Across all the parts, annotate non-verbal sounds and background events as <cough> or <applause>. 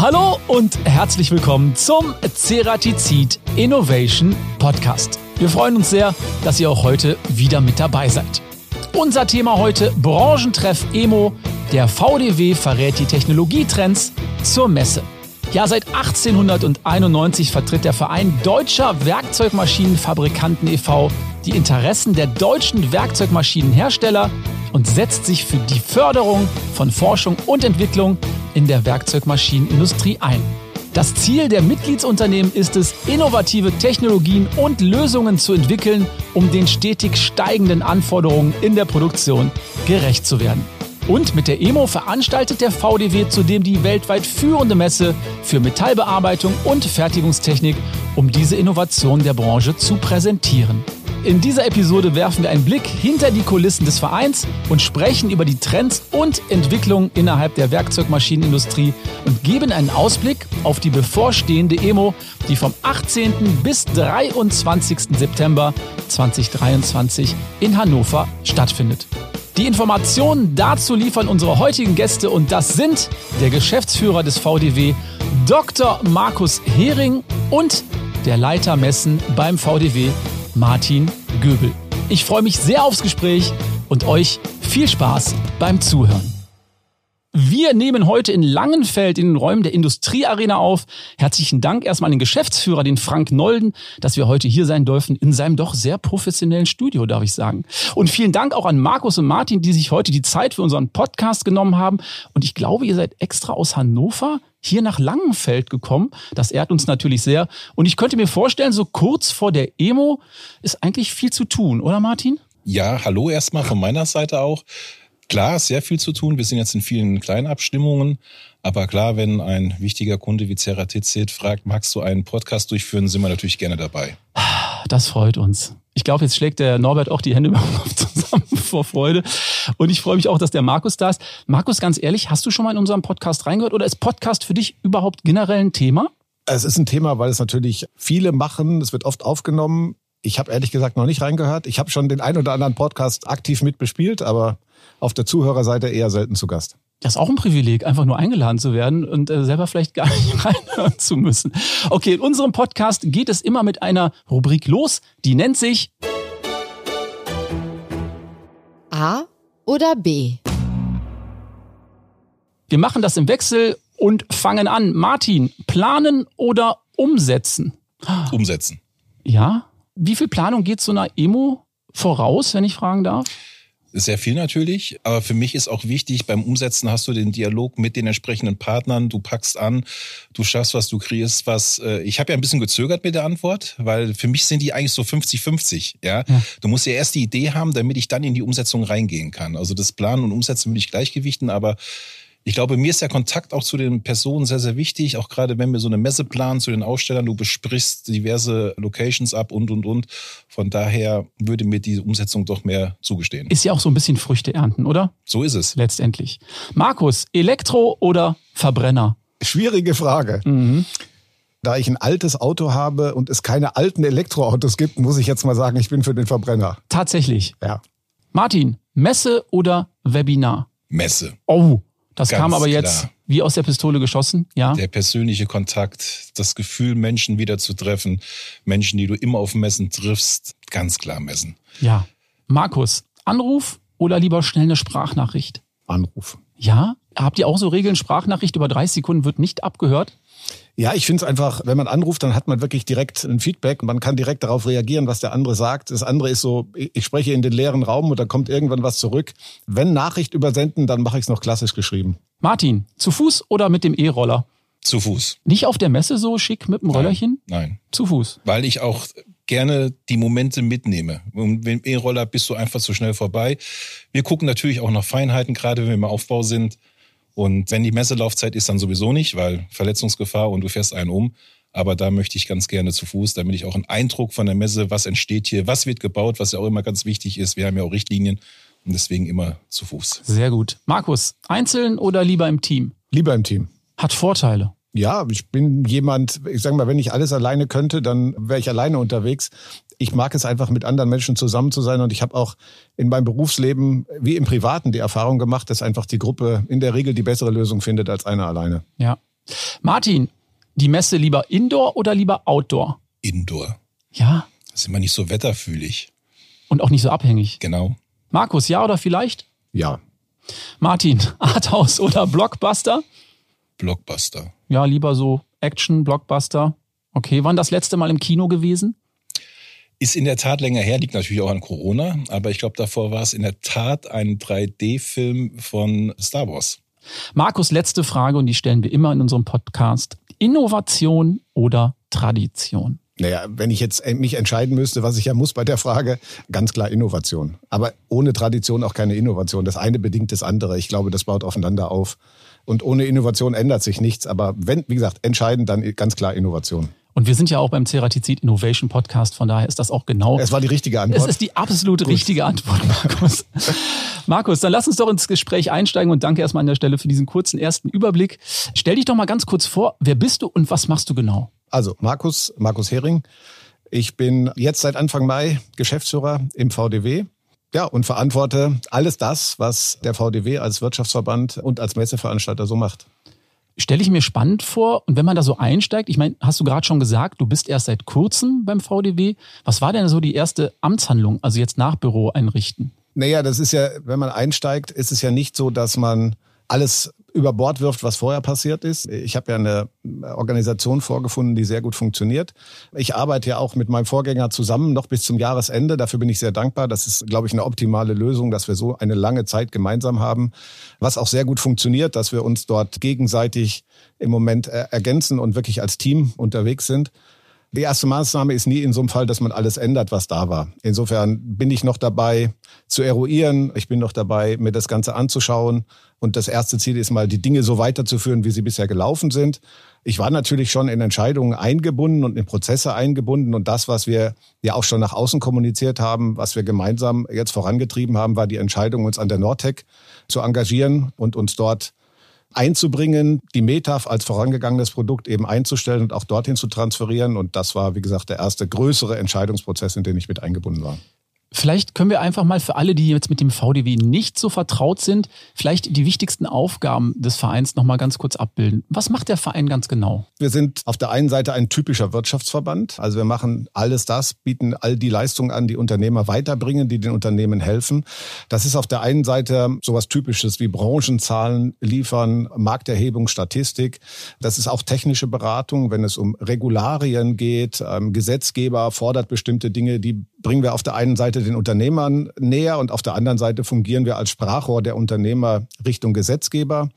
Hallo und herzlich willkommen zum Ceratizid Innovation Podcast. Wir freuen uns sehr, dass ihr auch heute wieder mit dabei seid. Unser Thema heute Branchentreff Emo. Der VDW verrät die Technologietrends zur Messe. Ja, seit 1891 vertritt der Verein Deutscher Werkzeugmaschinenfabrikanten e.V. die Interessen der deutschen Werkzeugmaschinenhersteller und setzt sich für die Förderung von Forschung und Entwicklung in der Werkzeugmaschinenindustrie ein. Das Ziel der Mitgliedsunternehmen ist es, innovative Technologien und Lösungen zu entwickeln, um den stetig steigenden Anforderungen in der Produktion gerecht zu werden. Und mit der EMO veranstaltet der VDW zudem die weltweit führende Messe für Metallbearbeitung und Fertigungstechnik, um diese Innovation der Branche zu präsentieren. In dieser Episode werfen wir einen Blick hinter die Kulissen des Vereins und sprechen über die Trends und Entwicklungen innerhalb der Werkzeugmaschinenindustrie und geben einen Ausblick auf die bevorstehende EMO, die vom 18. bis 23. September 2023 in Hannover stattfindet. Die Informationen dazu liefern unsere heutigen Gäste und das sind der Geschäftsführer des VDW, Dr. Markus Hering und der Leiter Messen beim VDW, Martin Göbel. Ich freue mich sehr aufs Gespräch und euch viel Spaß beim Zuhören. Wir nehmen heute in Langenfeld in den Räumen der Industriearena auf. Herzlichen Dank erstmal an den Geschäftsführer, den Frank Nolden, dass wir heute hier sein dürfen in seinem doch sehr professionellen Studio, darf ich sagen. Und vielen Dank auch an Markus und Martin, die sich heute die Zeit für unseren Podcast genommen haben. Und ich glaube, ihr seid extra aus Hannover hier nach Langenfeld gekommen. Das ehrt uns natürlich sehr. Und ich könnte mir vorstellen, so kurz vor der Emo ist eigentlich viel zu tun, oder Martin? Ja, hallo erstmal von meiner Seite auch. Klar, sehr viel zu tun. Wir sind jetzt in vielen kleinen Abstimmungen. Aber klar, wenn ein wichtiger Kunde wie Ceratizid fragt, magst du einen Podcast durchführen, sind wir natürlich gerne dabei. Das freut uns. Ich glaube, jetzt schlägt der Norbert auch die Hände <laughs> über Kopf zusammen vor Freude. Und ich freue mich auch, dass der Markus da ist. Markus, ganz ehrlich, hast du schon mal in unserem Podcast reingehört oder ist Podcast für dich überhaupt generell ein Thema? Es ist ein Thema, weil es natürlich viele machen. Es wird oft aufgenommen. Ich habe ehrlich gesagt noch nicht reingehört. Ich habe schon den ein oder anderen Podcast aktiv mitbespielt, aber auf der Zuhörerseite eher selten zu Gast. Das ist auch ein Privileg, einfach nur eingeladen zu werden und äh, selber vielleicht gar nicht <laughs> reinhören zu müssen. Okay, in unserem Podcast geht es immer mit einer Rubrik los, die nennt sich A oder B. Wir machen das im Wechsel und fangen an. Martin, planen oder umsetzen? Umsetzen. Ja? Wie viel Planung geht so einer Emo voraus, wenn ich fragen darf? Sehr viel natürlich, aber für mich ist auch wichtig, beim Umsetzen hast du den Dialog mit den entsprechenden Partnern, du packst an, du schaffst was, du kreierst was. Äh, ich habe ja ein bisschen gezögert mit der Antwort, weil für mich sind die eigentlich so 50-50. Ja? ja? Du musst ja erst die Idee haben, damit ich dann in die Umsetzung reingehen kann. Also das Planen und Umsetzen will ich gleichgewichten, aber ich glaube, mir ist der Kontakt auch zu den Personen sehr, sehr wichtig. Auch gerade wenn wir so eine Messe planen zu den Ausstellern, du besprichst diverse Locations ab und, und, und. Von daher würde mir die Umsetzung doch mehr zugestehen. Ist ja auch so ein bisschen Früchte ernten, oder? So ist es. Letztendlich. Markus, Elektro oder Verbrenner? Schwierige Frage. Mhm. Da ich ein altes Auto habe und es keine alten Elektroautos gibt, muss ich jetzt mal sagen, ich bin für den Verbrenner. Tatsächlich. Ja. Martin, Messe oder Webinar? Messe. Oh, das Ganz kam aber jetzt klar. wie aus der Pistole geschossen, ja. Der persönliche Kontakt, das Gefühl, Menschen wieder zu treffen, Menschen, die du immer auf Messen triffst, ganz klar messen. Ja. Markus, Anruf oder lieber schnell eine Sprachnachricht? Anruf. Ja? Habt ihr auch so Regeln, Sprachnachricht über 30 Sekunden wird nicht abgehört? Ja, ich finde es einfach, wenn man anruft, dann hat man wirklich direkt ein Feedback. Man kann direkt darauf reagieren, was der andere sagt. Das andere ist so, ich spreche in den leeren Raum und da kommt irgendwann was zurück. Wenn Nachricht übersenden, dann mache ich es noch klassisch geschrieben. Martin, zu Fuß oder mit dem E-Roller? Zu Fuß. Nicht auf der Messe so schick mit dem Rollerchen? Nein. Nein. Zu Fuß. Weil ich auch gerne die Momente mitnehme. Und mit dem E-Roller bist du einfach zu schnell vorbei. Wir gucken natürlich auch nach Feinheiten, gerade wenn wir im Aufbau sind. Und wenn die Messelaufzeit ist, dann sowieso nicht, weil Verletzungsgefahr und du fährst einen um. Aber da möchte ich ganz gerne zu Fuß, damit ich auch einen Eindruck von der Messe, was entsteht hier, was wird gebaut, was ja auch immer ganz wichtig ist. Wir haben ja auch Richtlinien und deswegen immer zu Fuß. Sehr gut. Markus, einzeln oder lieber im Team? Lieber im Team. Hat Vorteile. Ja, ich bin jemand, ich sage mal, wenn ich alles alleine könnte, dann wäre ich alleine unterwegs ich mag es einfach mit anderen Menschen zusammen zu sein und ich habe auch in meinem Berufsleben wie im Privaten die Erfahrung gemacht, dass einfach die Gruppe in der Regel die bessere Lösung findet als einer alleine. Ja. Martin, die Messe lieber Indoor oder lieber Outdoor? Indoor. Ja. Das ist immer nicht so wetterfühlig. Und auch nicht so abhängig. Genau. Markus, ja oder vielleicht? Ja. Martin, <laughs> Arthouse oder Blockbuster? Blockbuster. Ja, lieber so Action, Blockbuster. Okay, wann das letzte Mal im Kino gewesen? Ist in der Tat länger her, liegt natürlich auch an Corona, aber ich glaube, davor war es in der Tat ein 3D-Film von Star Wars. Markus, letzte Frage und die stellen wir immer in unserem Podcast. Innovation oder Tradition? Naja, wenn ich jetzt mich entscheiden müsste, was ich ja muss bei der Frage, ganz klar Innovation. Aber ohne Tradition auch keine Innovation. Das eine bedingt das andere. Ich glaube, das baut aufeinander auf. Und ohne Innovation ändert sich nichts. Aber wenn, wie gesagt, entscheiden, dann ganz klar Innovation. Und wir sind ja auch beim Ceratizid Innovation Podcast, von daher ist das auch genau. Es war die richtige Antwort. Es ist die absolut Gut. richtige Antwort, Markus. Markus, dann lass uns doch ins Gespräch einsteigen und danke erstmal an der Stelle für diesen kurzen ersten Überblick. Stell dich doch mal ganz kurz vor, wer bist du und was machst du genau? Also, Markus, Markus Hering. Ich bin jetzt seit Anfang Mai Geschäftsführer im VDW. Ja, und verantworte alles das, was der VDW als Wirtschaftsverband und als Messeveranstalter so macht stelle ich mir spannend vor. Und wenn man da so einsteigt, ich meine, hast du gerade schon gesagt, du bist erst seit kurzem beim VDW. Was war denn so die erste Amtshandlung, also jetzt nach Büro einrichten? Naja, das ist ja, wenn man einsteigt, ist es ja nicht so, dass man alles über Bord wirft, was vorher passiert ist. Ich habe ja eine Organisation vorgefunden, die sehr gut funktioniert. Ich arbeite ja auch mit meinem Vorgänger zusammen, noch bis zum Jahresende. Dafür bin ich sehr dankbar. Das ist, glaube ich, eine optimale Lösung, dass wir so eine lange Zeit gemeinsam haben. Was auch sehr gut funktioniert, dass wir uns dort gegenseitig im Moment äh, ergänzen und wirklich als Team unterwegs sind. Die erste Maßnahme ist nie in so einem Fall, dass man alles ändert, was da war. Insofern bin ich noch dabei zu eruieren. Ich bin noch dabei, mir das Ganze anzuschauen. Und das erste Ziel ist mal, die Dinge so weiterzuführen, wie sie bisher gelaufen sind. Ich war natürlich schon in Entscheidungen eingebunden und in Prozesse eingebunden. Und das, was wir ja auch schon nach außen kommuniziert haben, was wir gemeinsam jetzt vorangetrieben haben, war die Entscheidung, uns an der Nordtech zu engagieren und uns dort einzubringen, die Metaf als vorangegangenes Produkt eben einzustellen und auch dorthin zu transferieren. Und das war, wie gesagt, der erste größere Entscheidungsprozess, in den ich mit eingebunden war. Vielleicht können wir einfach mal für alle, die jetzt mit dem VDW nicht so vertraut sind, vielleicht die wichtigsten Aufgaben des Vereins noch mal ganz kurz abbilden. Was macht der Verein ganz genau? Wir sind auf der einen Seite ein typischer Wirtschaftsverband. Also wir machen alles das, bieten all die Leistungen an, die Unternehmer weiterbringen, die den Unternehmen helfen. Das ist auf der einen Seite sowas Typisches wie Branchenzahlen liefern, Markterhebung, Statistik. Das ist auch technische Beratung, wenn es um Regularien geht. Ähm, Gesetzgeber fordert bestimmte Dinge, die bringen wir auf der einen Seite den Unternehmern näher und auf der anderen Seite fungieren wir als Sprachrohr der Unternehmer Richtung Gesetzgeber.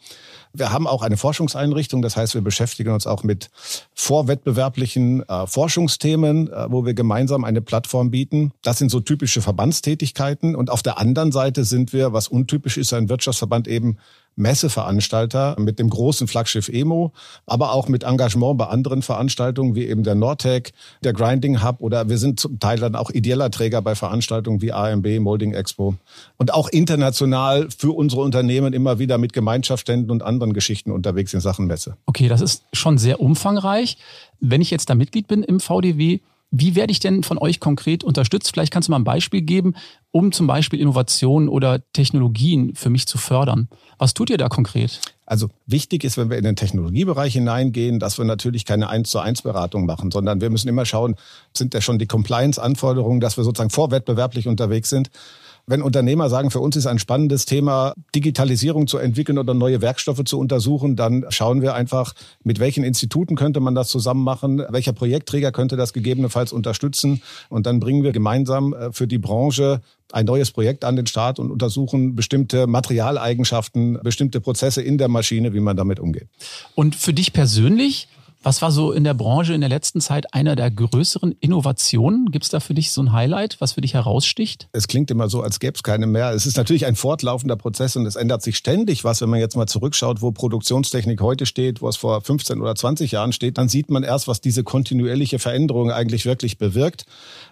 Wir haben auch eine Forschungseinrichtung, das heißt, wir beschäftigen uns auch mit vorwettbewerblichen äh, Forschungsthemen, äh, wo wir gemeinsam eine Plattform bieten. Das sind so typische Verbandstätigkeiten. Und auf der anderen Seite sind wir, was untypisch ist, ein Wirtschaftsverband eben Messeveranstalter mit dem großen Flaggschiff Emo, aber auch mit Engagement bei anderen Veranstaltungen wie eben der Nordtech, der Grinding Hub oder wir sind zum Teil dann auch ideeller Träger bei Veranstaltungen wie AMB, Molding Expo und auch international für unsere Unternehmen immer wieder mit Gemeinschaftsständen und anderen Geschichten unterwegs in Sachen Messe. Okay, das ist schon sehr umfangreich. Wenn ich jetzt da Mitglied bin im VDW, wie werde ich denn von euch konkret unterstützt? Vielleicht kannst du mal ein Beispiel geben, um zum Beispiel Innovationen oder Technologien für mich zu fördern. Was tut ihr da konkret? Also wichtig ist, wenn wir in den Technologiebereich hineingehen, dass wir natürlich keine 1 zu 1 Beratung machen, sondern wir müssen immer schauen, sind da schon die Compliance-Anforderungen, dass wir sozusagen vorwettbewerblich unterwegs sind wenn Unternehmer sagen, für uns ist ein spannendes Thema, Digitalisierung zu entwickeln oder neue Werkstoffe zu untersuchen, dann schauen wir einfach, mit welchen Instituten könnte man das zusammen machen, welcher Projektträger könnte das gegebenenfalls unterstützen und dann bringen wir gemeinsam äh, für die Branche ein neues Projekt an den Start und untersuchen bestimmte Materialeigenschaften, bestimmte Prozesse in der Maschine, wie man damit umgeht. Und für dich persönlich, was war so in der Branche in der letzten Zeit einer der größeren Innovationen? Gibt es da für dich so ein Highlight, was für dich heraussticht? Es klingt immer so, als gäbe es keine mehr. Es ist natürlich ein fortlaufender Prozess und es ändert sich ständig was. Wenn man jetzt mal zurückschaut, wo Produktionstechnik heute steht, wo es vor 15 oder 20 Jahren steht, dann sieht man erst, was diese kontinuierliche Veränderung eigentlich wirklich bewirkt.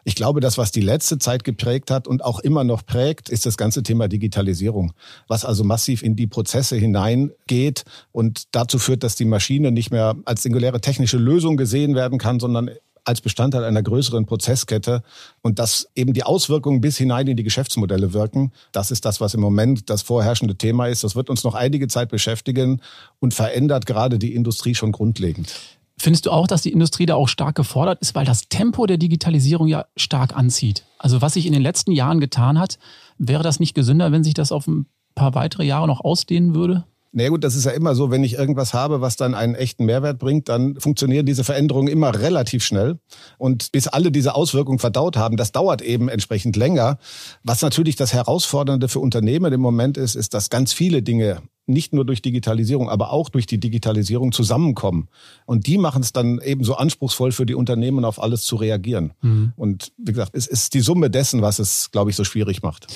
Ich glaube, das, was die letzte Zeit geprägt hat und auch immer noch prägt, ist das ganze Thema Digitalisierung, was also massiv in die Prozesse hineingeht und dazu führt, dass die Maschine nicht mehr als singuläre technische Lösung gesehen werden kann, sondern als Bestandteil einer größeren Prozesskette und dass eben die Auswirkungen bis hinein in die Geschäftsmodelle wirken. Das ist das, was im Moment das vorherrschende Thema ist. Das wird uns noch einige Zeit beschäftigen und verändert gerade die Industrie schon grundlegend. Findest du auch, dass die Industrie da auch stark gefordert ist, weil das Tempo der Digitalisierung ja stark anzieht? Also was sich in den letzten Jahren getan hat, wäre das nicht gesünder, wenn sich das auf ein paar weitere Jahre noch ausdehnen würde? Na gut, das ist ja immer so, wenn ich irgendwas habe, was dann einen echten Mehrwert bringt, dann funktionieren diese Veränderungen immer relativ schnell. Und bis alle diese Auswirkungen verdaut haben, das dauert eben entsprechend länger. Was natürlich das Herausfordernde für Unternehmen im Moment ist, ist, dass ganz viele Dinge nicht nur durch Digitalisierung, aber auch durch die Digitalisierung zusammenkommen. Und die machen es dann eben so anspruchsvoll für die Unternehmen, auf alles zu reagieren. Mhm. Und wie gesagt, es ist die Summe dessen, was es, glaube ich, so schwierig macht.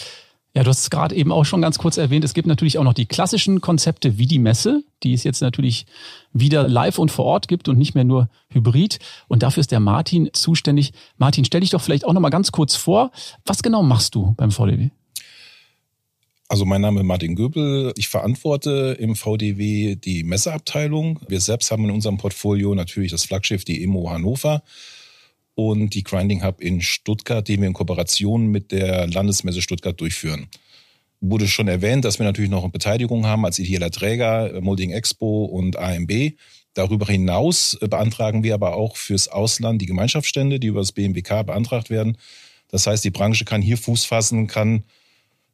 Ja, du hast es gerade eben auch schon ganz kurz erwähnt. Es gibt natürlich auch noch die klassischen Konzepte wie die Messe, die es jetzt natürlich wieder live und vor Ort gibt und nicht mehr nur hybrid. Und dafür ist der Martin zuständig. Martin, stell dich doch vielleicht auch noch mal ganz kurz vor. Was genau machst du beim VDW? Also mein Name ist Martin Göbel. Ich verantworte im VDW die Messeabteilung. Wir selbst haben in unserem Portfolio natürlich das Flaggschiff, die EMO Hannover und die Grinding Hub in Stuttgart, die wir in Kooperation mit der Landesmesse Stuttgart durchführen. Wurde schon erwähnt, dass wir natürlich noch eine Beteiligung haben als ideeller Träger, Molding Expo und AMB. Darüber hinaus beantragen wir aber auch fürs Ausland die Gemeinschaftsstände, die über das BMWK beantragt werden. Das heißt, die Branche kann hier Fuß fassen, kann,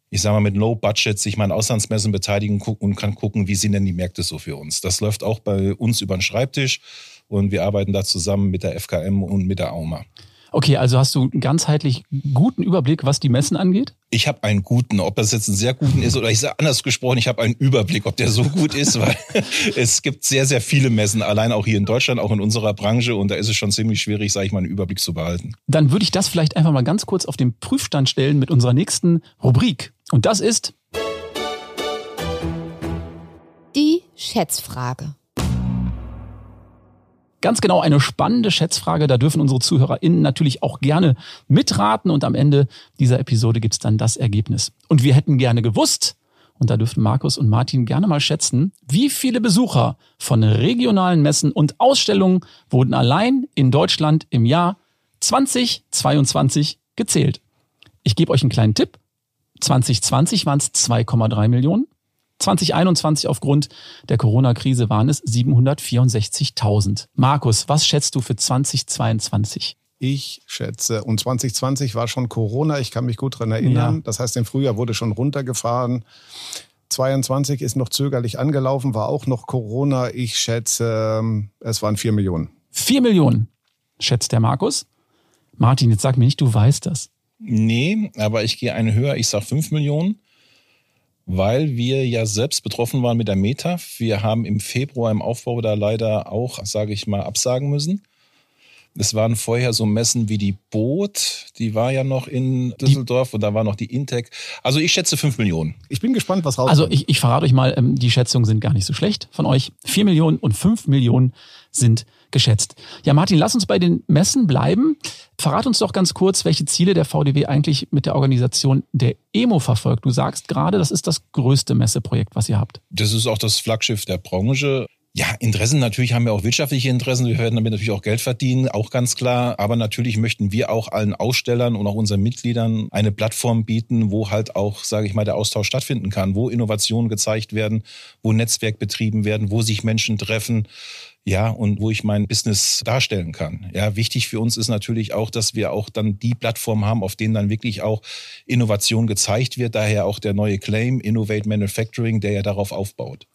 ich sage mal, mit Low Budget sich mal an Auslandsmessen beteiligen und kann gucken, wie sind denn die Märkte so für uns. Das läuft auch bei uns über den Schreibtisch und wir arbeiten da zusammen mit der FKM und mit der AUMA. Okay, also hast du einen ganzheitlich guten Überblick, was die Messen angeht? Ich habe einen guten, ob das jetzt einen sehr guten ist oder ich sage anders gesprochen, ich habe einen Überblick, ob der so gut ist, weil <laughs> es gibt sehr, sehr viele Messen, allein auch hier in Deutschland, auch in unserer Branche und da ist es schon ziemlich schwierig, sage ich mal, einen Überblick zu behalten. Dann würde ich das vielleicht einfach mal ganz kurz auf den Prüfstand stellen mit unserer nächsten Rubrik und das ist die Schätzfrage. Ganz genau eine spannende Schätzfrage. Da dürfen unsere ZuhörerInnen natürlich auch gerne mitraten und am Ende dieser Episode gibt's dann das Ergebnis. Und wir hätten gerne gewusst, und da dürften Markus und Martin gerne mal schätzen, wie viele Besucher von regionalen Messen und Ausstellungen wurden allein in Deutschland im Jahr 2022 gezählt. Ich gebe euch einen kleinen Tipp. 2020 waren es 2,3 Millionen. 2021 aufgrund der Corona-Krise waren es 764.000. Markus, was schätzt du für 2022? Ich schätze, und 2020 war schon Corona, ich kann mich gut dran erinnern. Ja. Das heißt, im Frühjahr wurde schon runtergefahren. 22 ist noch zögerlich angelaufen, war auch noch Corona. Ich schätze, es waren vier Millionen. Vier Millionen, schätzt der Markus. Martin, jetzt sag mir nicht, du weißt das. Nee, aber ich gehe eine höher, ich sag fünf Millionen weil wir ja selbst betroffen waren mit der METAF. Wir haben im Februar im Aufbau da leider auch, sage ich mal, absagen müssen. Es waren vorher so Messen wie die Boot, die war ja noch in Düsseldorf und da war noch die Intec. Also ich schätze fünf Millionen. Ich bin gespannt, was rauskommt. Also ich, ich verrate euch mal, ähm, die Schätzungen sind gar nicht so schlecht von euch. Vier Millionen und fünf Millionen sind geschätzt. Ja, Martin, lass uns bei den Messen bleiben. Verrat uns doch ganz kurz, welche Ziele der VDW eigentlich mit der Organisation der EMO verfolgt. Du sagst gerade, das ist das größte Messeprojekt, was ihr habt. Das ist auch das Flaggschiff der Branche. Ja, Interessen, natürlich haben wir auch wirtschaftliche Interessen. Wir werden damit natürlich auch Geld verdienen, auch ganz klar. Aber natürlich möchten wir auch allen Ausstellern und auch unseren Mitgliedern eine Plattform bieten, wo halt auch, sage ich mal, der Austausch stattfinden kann, wo Innovationen gezeigt werden, wo Netzwerk betrieben werden, wo sich Menschen treffen ja, und wo ich mein Business darstellen kann. Ja, wichtig für uns ist natürlich auch, dass wir auch dann die Plattform haben, auf denen dann wirklich auch Innovation gezeigt wird. Daher auch der neue Claim Innovate Manufacturing, der ja darauf aufbaut.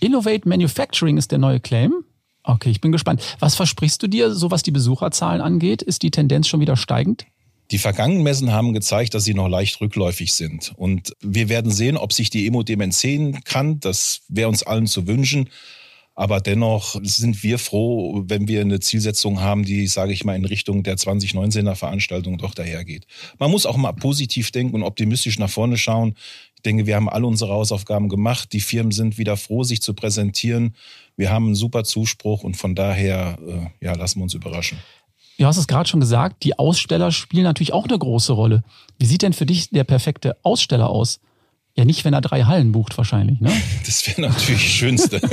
Innovate Manufacturing ist der neue Claim? Okay, ich bin gespannt. Was versprichst du dir, so was die Besucherzahlen angeht? Ist die Tendenz schon wieder steigend? Die vergangenen Messen haben gezeigt, dass sie noch leicht rückläufig sind. Und wir werden sehen, ob sich die Emo dem entziehen kann. Das wäre uns allen zu wünschen. Aber dennoch sind wir froh, wenn wir eine Zielsetzung haben, die, sage ich mal, in Richtung der 2019er Veranstaltung doch dahergeht. Man muss auch mal positiv denken und optimistisch nach vorne schauen. Ich denke, wir haben alle unsere Hausaufgaben gemacht. Die Firmen sind wieder froh, sich zu präsentieren. Wir haben einen super Zuspruch und von daher, äh, ja, lassen wir uns überraschen. Du hast es gerade schon gesagt, die Aussteller spielen natürlich auch eine große Rolle. Wie sieht denn für dich der perfekte Aussteller aus? Ja, nicht, wenn er drei Hallen bucht, wahrscheinlich, ne? <laughs> Das wäre natürlich das Schönste. <laughs>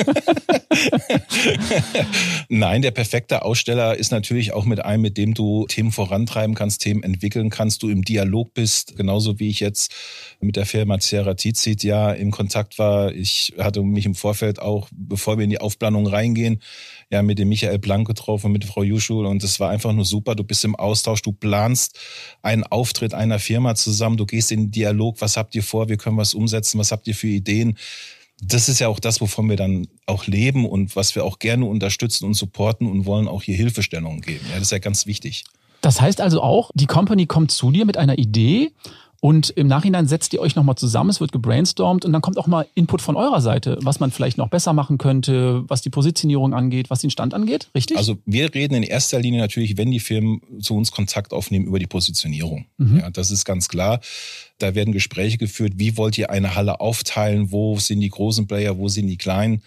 Nein, der perfekte Aussteller ist natürlich auch mit einem, mit dem du Themen vorantreiben kannst, Themen entwickeln kannst, du im Dialog bist, genauso wie ich jetzt mit der Firma Ceratizid ja im Kontakt war. Ich hatte mich im Vorfeld auch, bevor wir in die Aufplanung reingehen, ja mit dem Michael Blank getroffen, mit Frau Juschul und es war einfach nur super. Du bist im Austausch, du planst einen Auftritt einer Firma zusammen, du gehst in den Dialog, was habt ihr vor, wie können wir es umsetzen, was habt ihr für Ideen. Das ist ja auch das, wovon wir dann auch leben und was wir auch gerne unterstützen und supporten und wollen auch hier Hilfestellungen geben. Ja, das ist ja ganz wichtig. Das heißt also auch, die Company kommt zu dir mit einer Idee und im Nachhinein setzt ihr euch nochmal zusammen, es wird gebrainstormt und dann kommt auch mal Input von eurer Seite, was man vielleicht noch besser machen könnte, was die Positionierung angeht, was den Stand angeht, richtig? Also wir reden in erster Linie natürlich, wenn die Firmen zu uns Kontakt aufnehmen, über die Positionierung. Mhm. Ja, das ist ganz klar. Da werden Gespräche geführt, wie wollt ihr eine Halle aufteilen, wo sind die großen Player, wo sind die kleinen.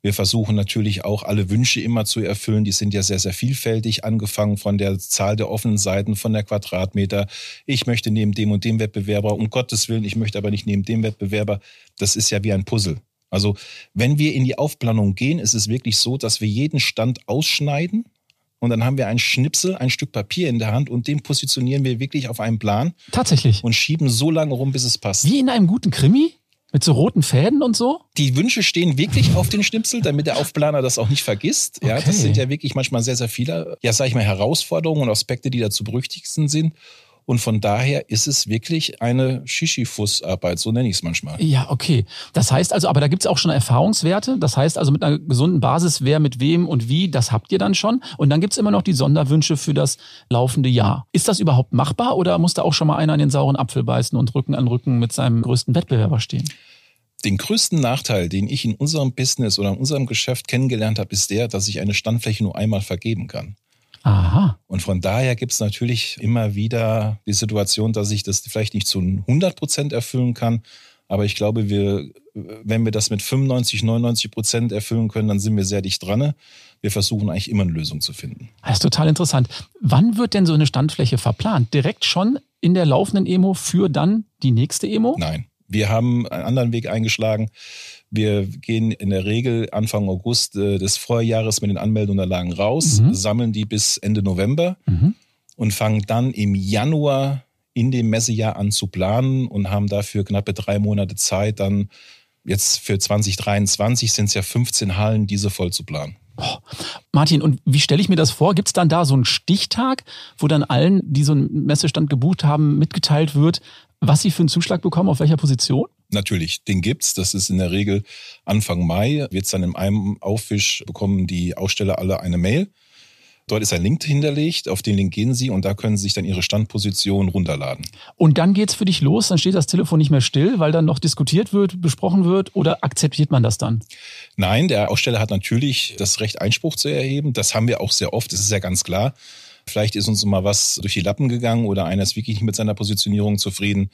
Wir versuchen natürlich auch alle Wünsche immer zu erfüllen. Die sind ja sehr, sehr vielfältig, angefangen von der Zahl der offenen Seiten, von der Quadratmeter. Ich möchte neben dem und dem Wettbewerber, um Gottes Willen, ich möchte aber nicht neben dem Wettbewerber. Das ist ja wie ein Puzzle. Also wenn wir in die Aufplanung gehen, ist es wirklich so, dass wir jeden Stand ausschneiden und dann haben wir ein Schnipsel, ein Stück Papier in der Hand und den positionieren wir wirklich auf einem Plan. Tatsächlich. Und schieben so lange rum, bis es passt. Wie in einem guten Krimi? Mit so roten Fäden und so? Die Wünsche stehen wirklich auf den Schnipsel, damit der Aufplaner das auch nicht vergisst. Ja, okay. das sind ja wirklich manchmal sehr, sehr viele, ja, sag ich mal, Herausforderungen und Aspekte, die da zu berücksichtigen sind. Und von daher ist es wirklich eine Schischifus-Arbeit, so nenne ich es manchmal. Ja, okay. Das heißt also, aber da gibt es auch schon Erfahrungswerte. Das heißt also mit einer gesunden Basis, wer mit wem und wie, das habt ihr dann schon. Und dann gibt es immer noch die Sonderwünsche für das laufende Jahr. Ist das überhaupt machbar oder muss da auch schon mal einer an den sauren Apfel beißen und Rücken an Rücken mit seinem größten Wettbewerber stehen? Den größten Nachteil, den ich in unserem Business oder in unserem Geschäft kennengelernt habe, ist der, dass ich eine Standfläche nur einmal vergeben kann. Aha. Und von daher gibt es natürlich immer wieder die Situation, dass ich das vielleicht nicht zu 100 Prozent erfüllen kann. Aber ich glaube, wir, wenn wir das mit 95, 99 Prozent erfüllen können, dann sind wir sehr dicht dran. Wir versuchen eigentlich immer eine Lösung zu finden. Das ist total interessant. Wann wird denn so eine Standfläche verplant? Direkt schon in der laufenden Emo für dann die nächste Emo? Nein. Wir haben einen anderen Weg eingeschlagen. Wir gehen in der Regel Anfang August äh, des Vorjahres mit den Anmeldeunterlagen raus, mhm. sammeln die bis Ende November mhm. und fangen dann im Januar in dem Messejahr an zu planen und haben dafür knappe drei Monate Zeit, dann jetzt für 2023 sind es ja 15 Hallen, diese voll zu planen. Oh. Martin, und wie stelle ich mir das vor? Gibt es dann da so einen Stichtag, wo dann allen, die so einen Messestand gebucht haben, mitgeteilt wird, was sie für einen Zuschlag bekommen, auf welcher Position? Natürlich, den gibt's. Das ist in der Regel Anfang Mai. Wird's dann in einem Aufwisch bekommen die Aussteller alle eine Mail. Dort ist ein Link hinterlegt, auf den Link gehen Sie und da können Sie sich dann Ihre Standposition runterladen. Und dann geht's für dich los, dann steht das Telefon nicht mehr still, weil dann noch diskutiert wird, besprochen wird oder akzeptiert man das dann? Nein, der Aussteller hat natürlich das Recht, Einspruch zu erheben. Das haben wir auch sehr oft, das ist ja ganz klar. Vielleicht ist uns mal was durch die Lappen gegangen oder einer ist wirklich nicht mit seiner Positionierung zufrieden.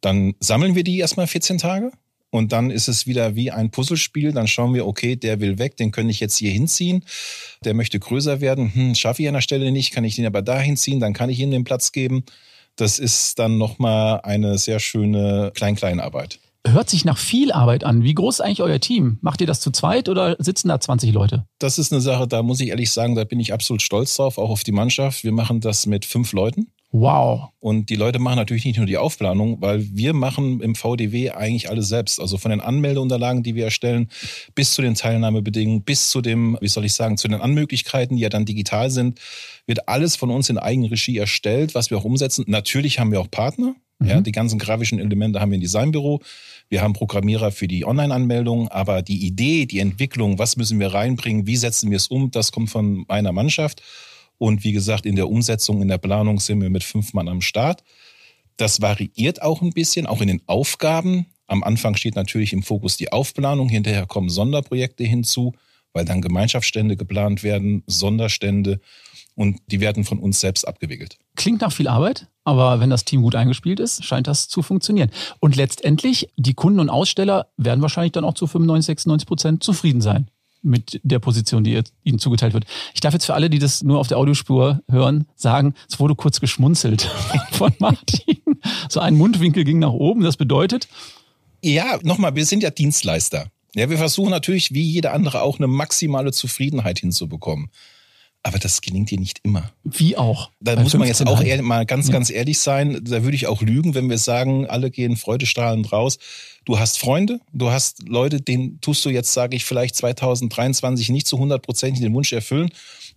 Dann sammeln wir die erstmal 14 Tage und dann ist es wieder wie ein Puzzlespiel. Dann schauen wir, okay, der will weg, den könnte ich jetzt hier hinziehen. Der möchte größer werden. Hm, schaffe ich an der Stelle nicht, kann ich den aber da hinziehen, dann kann ich ihm den Platz geben. Das ist dann nochmal eine sehr schöne Klein-Klein-Arbeit. Hört sich nach viel Arbeit an. Wie groß ist eigentlich euer Team? Macht ihr das zu zweit oder sitzen da 20 Leute? Das ist eine Sache, da muss ich ehrlich sagen, da bin ich absolut stolz drauf, auch auf die Mannschaft. Wir machen das mit fünf Leuten. Wow. Und die Leute machen natürlich nicht nur die Aufplanung, weil wir machen im VDW eigentlich alles selbst. Also von den Anmeldeunterlagen, die wir erstellen, bis zu den Teilnahmebedingungen, bis zu dem, wie soll ich sagen, zu den Anmöglichkeiten, die ja dann digital sind, wird alles von uns in Eigenregie erstellt, was wir auch umsetzen. Natürlich haben wir auch Partner. Mhm. Ja, die ganzen grafischen Elemente haben wir im Designbüro. Wir haben Programmierer für die Online-Anmeldung, aber die Idee, die Entwicklung, was müssen wir reinbringen, wie setzen wir es um, das kommt von meiner Mannschaft. Und wie gesagt, in der Umsetzung, in der Planung sind wir mit fünf Mann am Start. Das variiert auch ein bisschen, auch in den Aufgaben. Am Anfang steht natürlich im Fokus die Aufplanung, hinterher kommen Sonderprojekte hinzu, weil dann Gemeinschaftsstände geplant werden, Sonderstände und die werden von uns selbst abgewickelt. Klingt nach viel Arbeit, aber wenn das Team gut eingespielt ist, scheint das zu funktionieren. Und letztendlich, die Kunden und Aussteller werden wahrscheinlich dann auch zu 95, 96 Prozent zufrieden sein mit der Position, die ihnen zugeteilt wird. Ich darf jetzt für alle, die das nur auf der Audiospur hören, sagen, es wurde kurz geschmunzelt <laughs> von Martin. So ein Mundwinkel ging nach oben. Das bedeutet, Ja, nochmal, wir sind ja Dienstleister. Ja, wir versuchen natürlich, wie jeder andere, auch eine maximale Zufriedenheit hinzubekommen. Aber das gelingt dir nicht immer. Wie auch. Da muss man jetzt auch ehrlich, mal ganz, ganz ehrlich sein. Da würde ich auch lügen, wenn wir sagen, alle gehen freudestrahlend raus. Du hast Freunde, du hast Leute, denen tust du jetzt, sage ich, vielleicht 2023 nicht zu 100 Prozent den Wunsch erfüllen.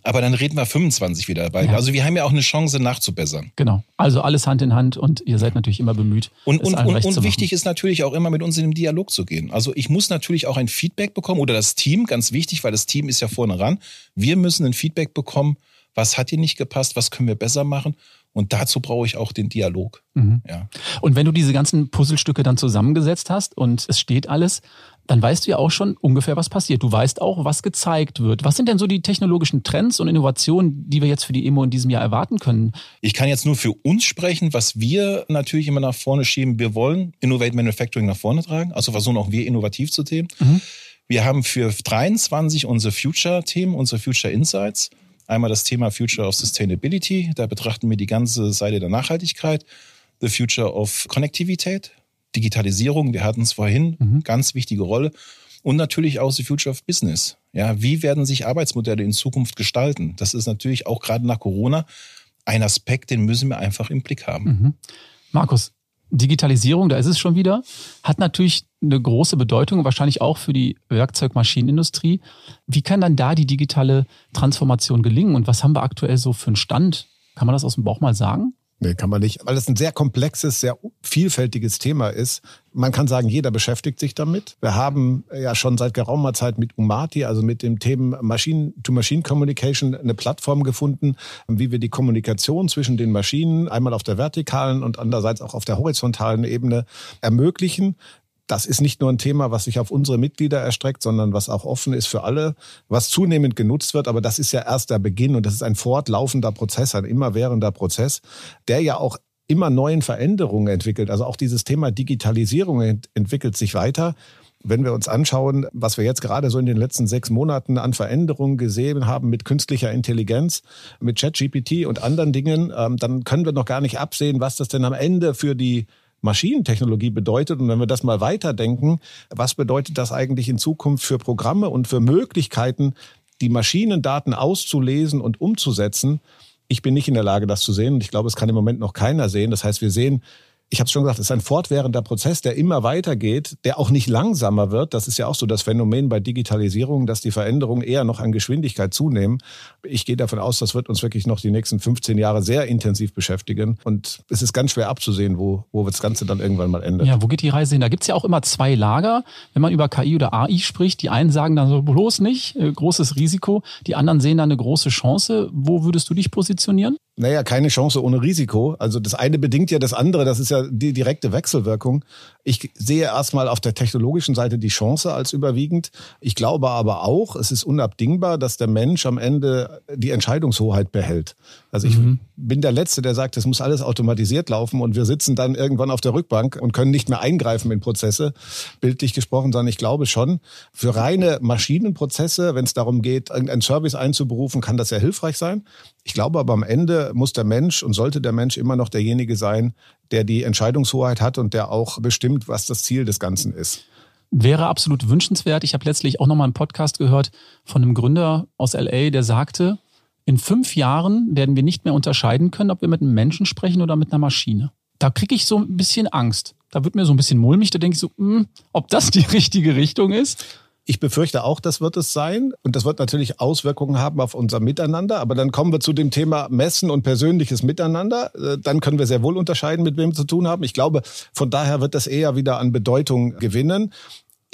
Aber dann reden wir 25 wieder dabei. Ja. Also wir haben ja auch eine Chance nachzubessern. Genau. Also alles Hand in Hand und ihr seid natürlich immer bemüht. Und, und, und, und wichtig ist natürlich auch immer mit uns in den Dialog zu gehen. Also ich muss natürlich auch ein Feedback bekommen oder das Team, ganz wichtig, weil das Team ist ja vorne ran. Wir müssen ein Feedback bekommen, was hat dir nicht gepasst, was können wir besser machen. Und dazu brauche ich auch den Dialog. Mhm. Ja. Und wenn du diese ganzen Puzzlestücke dann zusammengesetzt hast und es steht alles, dann weißt du ja auch schon ungefähr, was passiert. Du weißt auch, was gezeigt wird. Was sind denn so die technologischen Trends und Innovationen, die wir jetzt für die EMO in diesem Jahr erwarten können? Ich kann jetzt nur für uns sprechen, was wir natürlich immer nach vorne schieben. Wir wollen Innovate Manufacturing nach vorne tragen, also versuchen auch wir innovativ zu themen. Mhm. Wir haben für 23 unsere Future-Themen, unsere Future Insights. Einmal das Thema Future of Sustainability, da betrachten wir die ganze Seite der Nachhaltigkeit. The Future of Konnektivität, Digitalisierung, wir hatten es vorhin, mhm. ganz wichtige Rolle. Und natürlich auch the future of business. Ja, wie werden sich Arbeitsmodelle in Zukunft gestalten? Das ist natürlich auch gerade nach Corona ein Aspekt, den müssen wir einfach im Blick haben. Mhm. Markus, Digitalisierung, da ist es schon wieder, hat natürlich eine große Bedeutung, wahrscheinlich auch für die Werkzeugmaschinenindustrie. Wie kann dann da die digitale Transformation gelingen und was haben wir aktuell so für einen Stand? Kann man das aus dem Bauch mal sagen? Nee, kann man nicht, weil es ein sehr komplexes, sehr vielfältiges Thema ist. Man kann sagen, jeder beschäftigt sich damit. Wir haben ja schon seit geraumer Zeit mit Umati, also mit dem Thema Machine-to-Machine-Communication, eine Plattform gefunden, wie wir die Kommunikation zwischen den Maschinen einmal auf der vertikalen und andererseits auch auf der horizontalen Ebene ermöglichen das ist nicht nur ein Thema, was sich auf unsere Mitglieder erstreckt, sondern was auch offen ist für alle, was zunehmend genutzt wird. Aber das ist ja erst der Beginn und das ist ein fortlaufender Prozess, ein immerwährender Prozess, der ja auch immer neuen Veränderungen entwickelt. Also auch dieses Thema Digitalisierung ent entwickelt sich weiter. Wenn wir uns anschauen, was wir jetzt gerade so in den letzten sechs Monaten an Veränderungen gesehen haben mit künstlicher Intelligenz, mit ChatGPT und anderen Dingen, ähm, dann können wir noch gar nicht absehen, was das denn am Ende für die Maschinentechnologie bedeutet. Und wenn wir das mal weiterdenken, was bedeutet das eigentlich in Zukunft für Programme und für Möglichkeiten, die Maschinendaten auszulesen und umzusetzen? Ich bin nicht in der Lage, das zu sehen. Und ich glaube, es kann im Moment noch keiner sehen. Das heißt, wir sehen ich habe es schon gesagt, es ist ein fortwährender Prozess, der immer weitergeht, der auch nicht langsamer wird. Das ist ja auch so das Phänomen bei Digitalisierung, dass die Veränderungen eher noch an Geschwindigkeit zunehmen. Ich gehe davon aus, das wird uns wirklich noch die nächsten 15 Jahre sehr intensiv beschäftigen. Und es ist ganz schwer abzusehen, wo, wo das Ganze dann irgendwann mal endet. Ja, wo geht die Reise hin? Da gibt's ja auch immer zwei Lager, wenn man über KI oder AI spricht. Die einen sagen dann so bloß nicht, äh, großes Risiko. Die anderen sehen da eine große Chance. Wo würdest du dich positionieren? Naja, keine Chance ohne Risiko. Also das eine bedingt ja das andere. Das ist ja die direkte Wechselwirkung. Ich sehe erstmal auf der technologischen Seite die Chance als überwiegend. Ich glaube aber auch, es ist unabdingbar, dass der Mensch am Ende die Entscheidungshoheit behält. Also ich mhm. bin der Letzte, der sagt, es muss alles automatisiert laufen und wir sitzen dann irgendwann auf der Rückbank und können nicht mehr eingreifen in Prozesse, bildlich gesprochen, sondern ich glaube schon, für reine Maschinenprozesse, wenn es darum geht, irgendeinen Service einzuberufen, kann das sehr hilfreich sein. Ich glaube aber am Ende muss der Mensch und sollte der Mensch immer noch derjenige sein, der die Entscheidungshoheit hat und der auch bestimmt, was das Ziel des Ganzen ist. Wäre absolut wünschenswert. Ich habe letztlich auch nochmal einen Podcast gehört von einem Gründer aus LA, der sagte, in fünf Jahren werden wir nicht mehr unterscheiden können, ob wir mit einem Menschen sprechen oder mit einer Maschine. Da kriege ich so ein bisschen Angst. Da wird mir so ein bisschen mulmig. Da denke ich so, mh, hm, ob das die <laughs> richtige Richtung ist. Ich befürchte auch, das wird es sein. Und das wird natürlich Auswirkungen haben auf unser Miteinander. Aber dann kommen wir zu dem Thema Messen und persönliches Miteinander. Äh, dann können wir sehr wohl unterscheiden, mit wem wir zu tun haben. Ich glaube, von daher wird das eher wieder an Bedeutung gewinnen.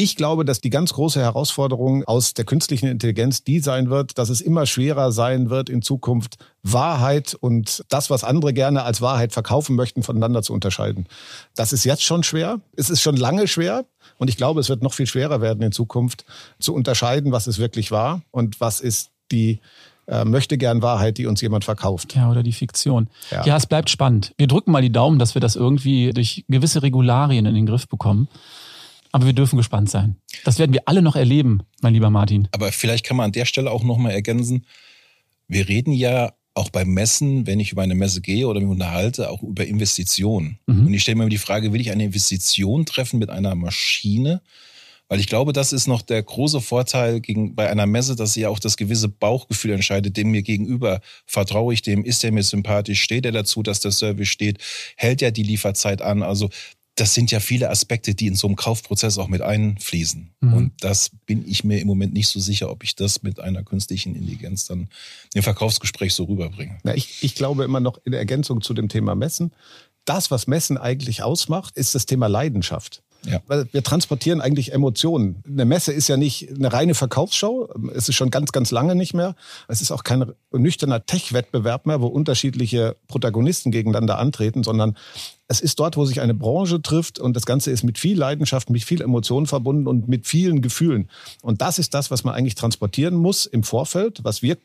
Ich glaube, dass die ganz große Herausforderung aus der künstlichen Intelligenz die sein wird, dass es immer schwerer sein wird, in Zukunft Wahrheit und das, was andere gerne als Wahrheit verkaufen möchten, voneinander zu unterscheiden. Das ist jetzt schon schwer. Es ist schon lange schwer. Und ich glaube, es wird noch viel schwerer werden in Zukunft zu unterscheiden, was es wirklich war und was ist die äh, möchte gern Wahrheit, die uns jemand verkauft. Ja, oder die Fiktion. Ja. ja, es bleibt spannend. Wir drücken mal die Daumen, dass wir das irgendwie durch gewisse Regularien in den Griff bekommen. Aber wir dürfen gespannt sein. Das werden wir alle noch erleben, mein lieber Martin. Aber vielleicht kann man an der Stelle auch nochmal ergänzen, wir reden ja auch beim Messen, wenn ich über eine Messe gehe oder mich unterhalte, auch über Investitionen. Mhm. Und ich stelle mir die Frage, will ich eine Investition treffen mit einer Maschine? Weil ich glaube, das ist noch der große Vorteil gegen, bei einer Messe, dass sie ja auch das gewisse Bauchgefühl entscheidet, dem mir gegenüber vertraue ich dem, ist er mir sympathisch, steht er dazu, dass der Service steht, hält er die Lieferzeit an. Also das sind ja viele Aspekte, die in so einem Kaufprozess auch mit einfließen. Mhm. Und das bin ich mir im Moment nicht so sicher, ob ich das mit einer künstlichen Intelligenz dann im Verkaufsgespräch so rüberbringe. Na, ich, ich glaube immer noch in Ergänzung zu dem Thema Messen, das, was Messen eigentlich ausmacht, ist das Thema Leidenschaft. Ja. Wir transportieren eigentlich Emotionen. Eine Messe ist ja nicht eine reine Verkaufsschau. Es ist schon ganz, ganz lange nicht mehr. Es ist auch kein nüchterner Tech-Wettbewerb mehr, wo unterschiedliche Protagonisten gegeneinander antreten, sondern es ist dort, wo sich eine Branche trifft und das Ganze ist mit viel Leidenschaft, mit viel Emotionen verbunden und mit vielen Gefühlen. Und das ist das, was man eigentlich transportieren muss im Vorfeld, was wir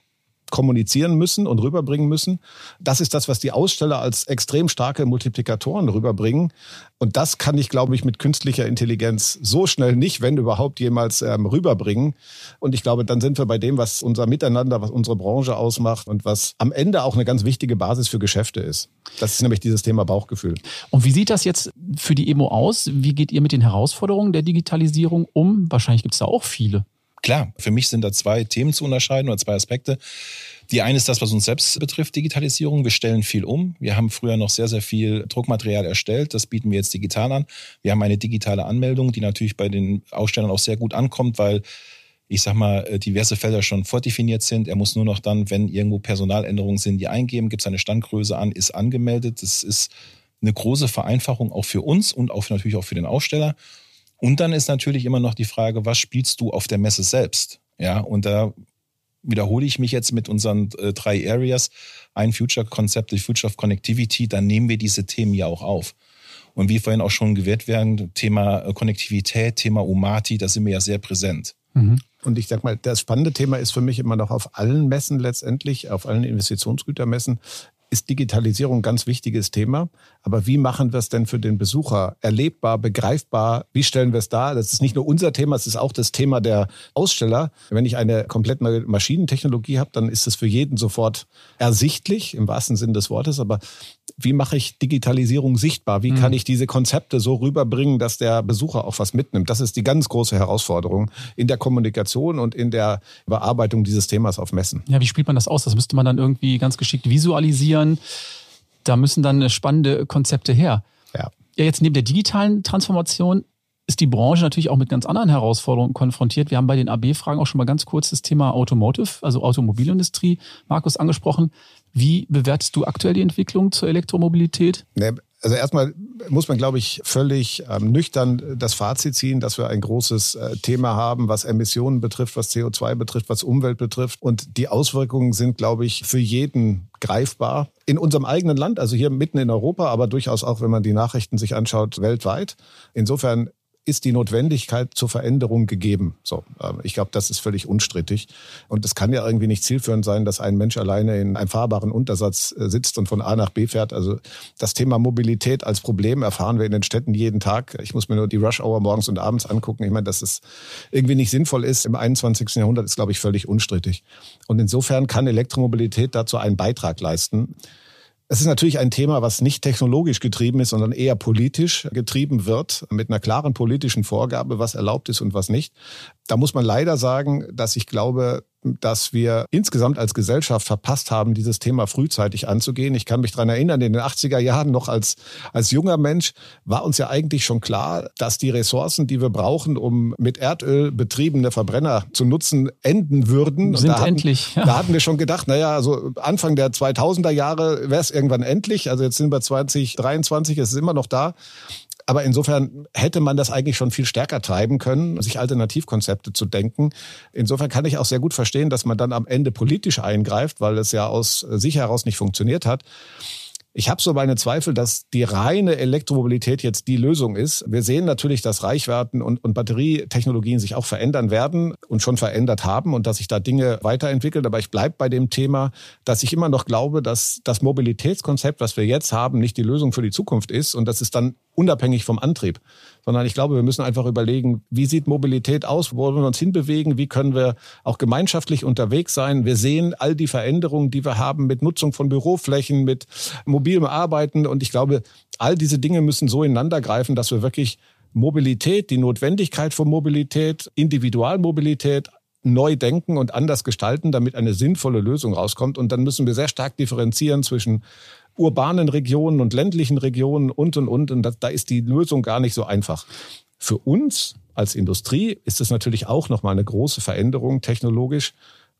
kommunizieren müssen und rüberbringen müssen. Das ist das, was die Aussteller als extrem starke Multiplikatoren rüberbringen. Und das kann ich, glaube ich, mit künstlicher Intelligenz so schnell nicht, wenn überhaupt jemals ähm, rüberbringen. Und ich glaube, dann sind wir bei dem, was unser Miteinander, was unsere Branche ausmacht und was am Ende auch eine ganz wichtige Basis für Geschäfte ist. Das ist nämlich dieses Thema Bauchgefühl. Und wie sieht das jetzt für die EMO aus? Wie geht ihr mit den Herausforderungen der Digitalisierung um? Wahrscheinlich gibt es da auch viele. Klar, für mich sind da zwei Themen zu unterscheiden oder zwei Aspekte. Die eine ist das, was uns selbst betrifft, Digitalisierung. Wir stellen viel um. Wir haben früher noch sehr, sehr viel Druckmaterial erstellt. Das bieten wir jetzt digital an. Wir haben eine digitale Anmeldung, die natürlich bei den Ausstellern auch sehr gut ankommt, weil ich sag mal, diverse Felder schon vordefiniert sind. Er muss nur noch dann, wenn irgendwo Personaländerungen sind, die eingeben, gibt seine Standgröße an, ist angemeldet. Das ist eine große Vereinfachung auch für uns und auch natürlich auch für den Aussteller. Und dann ist natürlich immer noch die Frage, was spielst du auf der Messe selbst? Ja, und da wiederhole ich mich jetzt mit unseren äh, drei Areas. Ein Future-Konzept, die Future of Connectivity, dann nehmen wir diese Themen ja auch auf. Und wie vorhin auch schon gewährt werden, Thema äh, Konnektivität, Thema Umati, da sind wir ja sehr präsent. Mhm. Und ich sag mal, das spannende Thema ist für mich immer noch auf allen Messen letztendlich, auf allen Investitionsgütermessen, ist Digitalisierung ein ganz wichtiges Thema. Aber wie machen wir es denn für den Besucher erlebbar, begreifbar? Wie stellen wir es dar? Das ist nicht nur unser Thema, es ist auch das Thema der Aussteller. Wenn ich eine komplett neue Maschinentechnologie habe, dann ist es für jeden sofort ersichtlich, im wahrsten Sinne des Wortes. Aber wie mache ich Digitalisierung sichtbar? Wie mhm. kann ich diese Konzepte so rüberbringen, dass der Besucher auch was mitnimmt? Das ist die ganz große Herausforderung in der Kommunikation und in der Bearbeitung dieses Themas auf Messen. Ja, wie spielt man das aus? Das müsste man dann irgendwie ganz geschickt visualisieren. Da müssen dann spannende Konzepte her. Ja. Ja, jetzt neben der digitalen Transformation ist die Branche natürlich auch mit ganz anderen Herausforderungen konfrontiert. Wir haben bei den AB-Fragen auch schon mal ganz kurz das Thema Automotive, also Automobilindustrie, Markus, angesprochen. Wie bewertest du aktuell die Entwicklung zur Elektromobilität? Also erstmal muss man, glaube ich, völlig ähm, nüchtern das Fazit ziehen, dass wir ein großes äh, Thema haben, was Emissionen betrifft, was CO2 betrifft, was Umwelt betrifft. Und die Auswirkungen sind, glaube ich, für jeden greifbar. In unserem eigenen Land, also hier mitten in Europa, aber durchaus auch, wenn man die Nachrichten sich anschaut, weltweit. Insofern ist die Notwendigkeit zur Veränderung gegeben. So, ähm, ich glaube, das ist völlig unstrittig. Und es kann ja irgendwie nicht zielführend sein, dass ein Mensch alleine in einem fahrbaren Untersatz äh, sitzt und von A nach B fährt. Also das Thema Mobilität als Problem erfahren wir in den Städten jeden Tag. Ich muss mir nur die Rush Hour morgens und abends angucken. Ich meine, dass es irgendwie nicht sinnvoll ist im 21. Jahrhundert, ist, glaube ich, völlig unstrittig. Und insofern kann Elektromobilität dazu einen Beitrag leisten. Es ist natürlich ein Thema, was nicht technologisch getrieben ist, sondern eher politisch getrieben wird, mit einer klaren politischen Vorgabe, was erlaubt ist und was nicht. Da muss man leider sagen, dass ich glaube, dass wir insgesamt als Gesellschaft verpasst haben, dieses Thema frühzeitig anzugehen. Ich kann mich dran erinnern, in den 80er Jahren noch als, als junger Mensch war uns ja eigentlich schon klar, dass die Ressourcen, die wir brauchen, um mit Erdöl betriebene Verbrenner zu nutzen, enden würden. Sind da hatten, endlich. Ja. Da hatten wir schon gedacht, naja, also Anfang der 2000er Jahre wäre es irgendwann endlich. Also jetzt sind wir 2023, es ist immer noch da. Aber insofern hätte man das eigentlich schon viel stärker treiben können, sich Alternativkonzepte zu denken. Insofern kann ich auch sehr gut verstehen, dass man dann am Ende politisch eingreift, weil es ja aus sich heraus nicht funktioniert hat. Ich habe so meine Zweifel, dass die reine Elektromobilität jetzt die Lösung ist. Wir sehen natürlich, dass Reichwerten und, und Batterietechnologien sich auch verändern werden und schon verändert haben und dass sich da Dinge weiterentwickeln. Aber ich bleibe bei dem Thema, dass ich immer noch glaube, dass das Mobilitätskonzept, was wir jetzt haben, nicht die Lösung für die Zukunft ist und dass es dann unabhängig vom Antrieb. Sondern ich glaube, wir müssen einfach überlegen, wie sieht Mobilität aus, wo wollen wir uns hinbewegen, wie können wir auch gemeinschaftlich unterwegs sein. Wir sehen all die Veränderungen, die wir haben mit Nutzung von Büroflächen, mit mobilem Arbeiten. Und ich glaube, all diese Dinge müssen so ineinander greifen, dass wir wirklich Mobilität, die Notwendigkeit von Mobilität, Individualmobilität neu denken und anders gestalten, damit eine sinnvolle Lösung rauskommt. Und dann müssen wir sehr stark differenzieren zwischen urbanen Regionen und ländlichen Regionen und, und, und. Und da, da ist die Lösung gar nicht so einfach. Für uns als Industrie ist es natürlich auch nochmal eine große Veränderung technologisch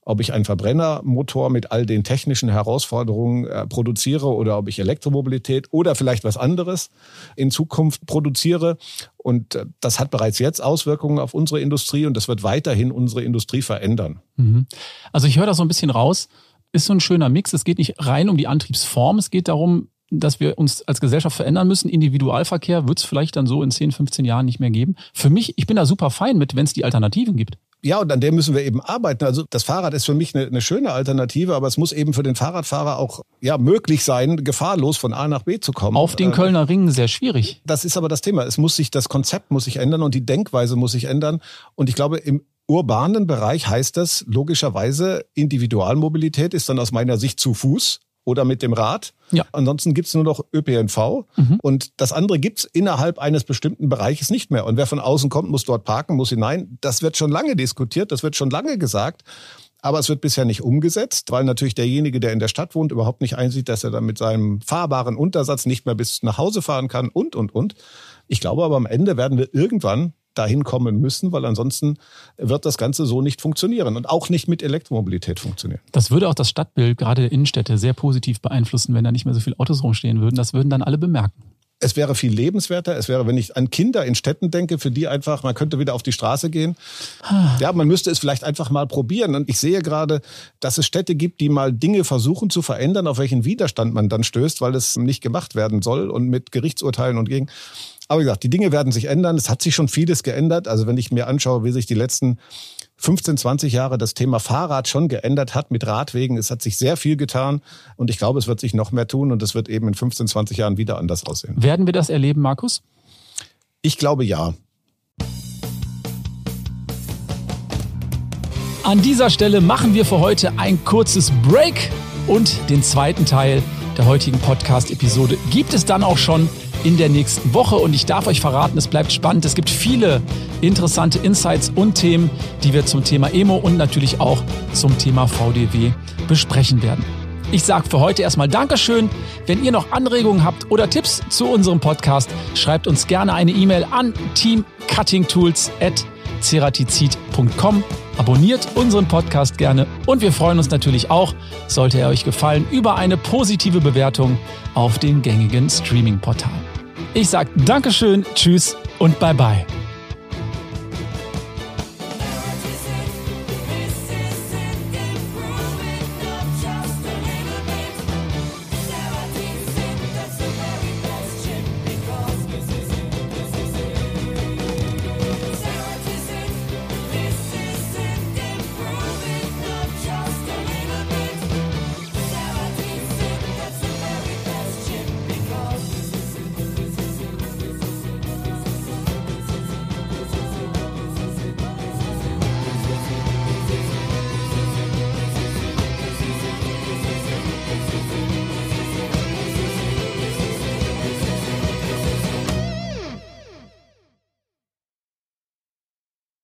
ob ich einen Verbrennermotor mit all den technischen Herausforderungen äh, produziere oder ob ich Elektromobilität oder vielleicht was anderes in Zukunft produziere. Und äh, das hat bereits jetzt Auswirkungen auf unsere Industrie und das wird weiterhin unsere Industrie verändern. Mhm. Also ich höre da so ein bisschen raus, ist so ein schöner Mix. Es geht nicht rein um die Antriebsform, es geht darum, dass wir uns als Gesellschaft verändern müssen. Individualverkehr wird es vielleicht dann so in 10, 15 Jahren nicht mehr geben. Für mich, ich bin da super fein mit, wenn es die Alternativen gibt. Ja, und an der müssen wir eben arbeiten. Also das Fahrrad ist für mich eine, eine, schöne Alternative, aber es muss eben für den Fahrradfahrer auch ja möglich sein, gefahrlos von A nach B zu kommen. Auf den äh, Kölner Ringen sehr schwierig. Das ist aber das Thema. Es muss sich das Konzept muss sich ändern und die Denkweise muss sich ändern. Und ich glaube, im urbanen Bereich heißt das logischerweise Individualmobilität ist dann aus meiner Sicht zu Fuß oder mit dem Rad. Ja. Ansonsten gibt's nur noch ÖPNV mhm. und das andere gibt's innerhalb eines bestimmten Bereiches nicht mehr. Und wer von außen kommt, muss dort parken, muss hinein. Das wird schon lange diskutiert, das wird schon lange gesagt. Aber es wird bisher nicht umgesetzt, weil natürlich derjenige, der in der Stadt wohnt, überhaupt nicht einsieht, dass er dann mit seinem fahrbaren Untersatz nicht mehr bis nach Hause fahren kann und, und, und. Ich glaube aber am Ende werden wir irgendwann dahin kommen müssen, weil ansonsten wird das Ganze so nicht funktionieren und auch nicht mit Elektromobilität funktionieren. Das würde auch das Stadtbild gerade der Innenstädte sehr positiv beeinflussen, wenn da nicht mehr so viele Autos rumstehen würden. Das würden dann alle bemerken. Es wäre viel lebenswerter. Es wäre, wenn ich an Kinder in Städten denke, für die einfach, man könnte wieder auf die Straße gehen. Ja, man müsste es vielleicht einfach mal probieren. Und ich sehe gerade, dass es Städte gibt, die mal Dinge versuchen zu verändern, auf welchen Widerstand man dann stößt, weil es nicht gemacht werden soll und mit Gerichtsurteilen und gegen. Aber wie gesagt, die Dinge werden sich ändern. Es hat sich schon vieles geändert. Also wenn ich mir anschaue, wie sich die letzten 15, 20 Jahre das Thema Fahrrad schon geändert hat mit Radwegen. Es hat sich sehr viel getan und ich glaube, es wird sich noch mehr tun und es wird eben in 15, 20 Jahren wieder anders aussehen. Werden wir das erleben, Markus? Ich glaube ja. An dieser Stelle machen wir für heute ein kurzes Break und den zweiten Teil der heutigen Podcast-Episode gibt es dann auch schon in der nächsten Woche. Und ich darf euch verraten, es bleibt spannend. Es gibt viele interessante Insights und Themen, die wir zum Thema Emo und natürlich auch zum Thema VDW besprechen werden. Ich sage für heute erstmal Dankeschön. Wenn ihr noch Anregungen habt oder Tipps zu unserem Podcast, schreibt uns gerne eine E-Mail an teamcuttingtools.ceratizid.com. Abonniert unseren Podcast gerne und wir freuen uns natürlich auch, sollte er euch gefallen, über eine positive Bewertung auf den gängigen Streaming-Portalen. Ich sage Dankeschön, Tschüss und Bye-bye.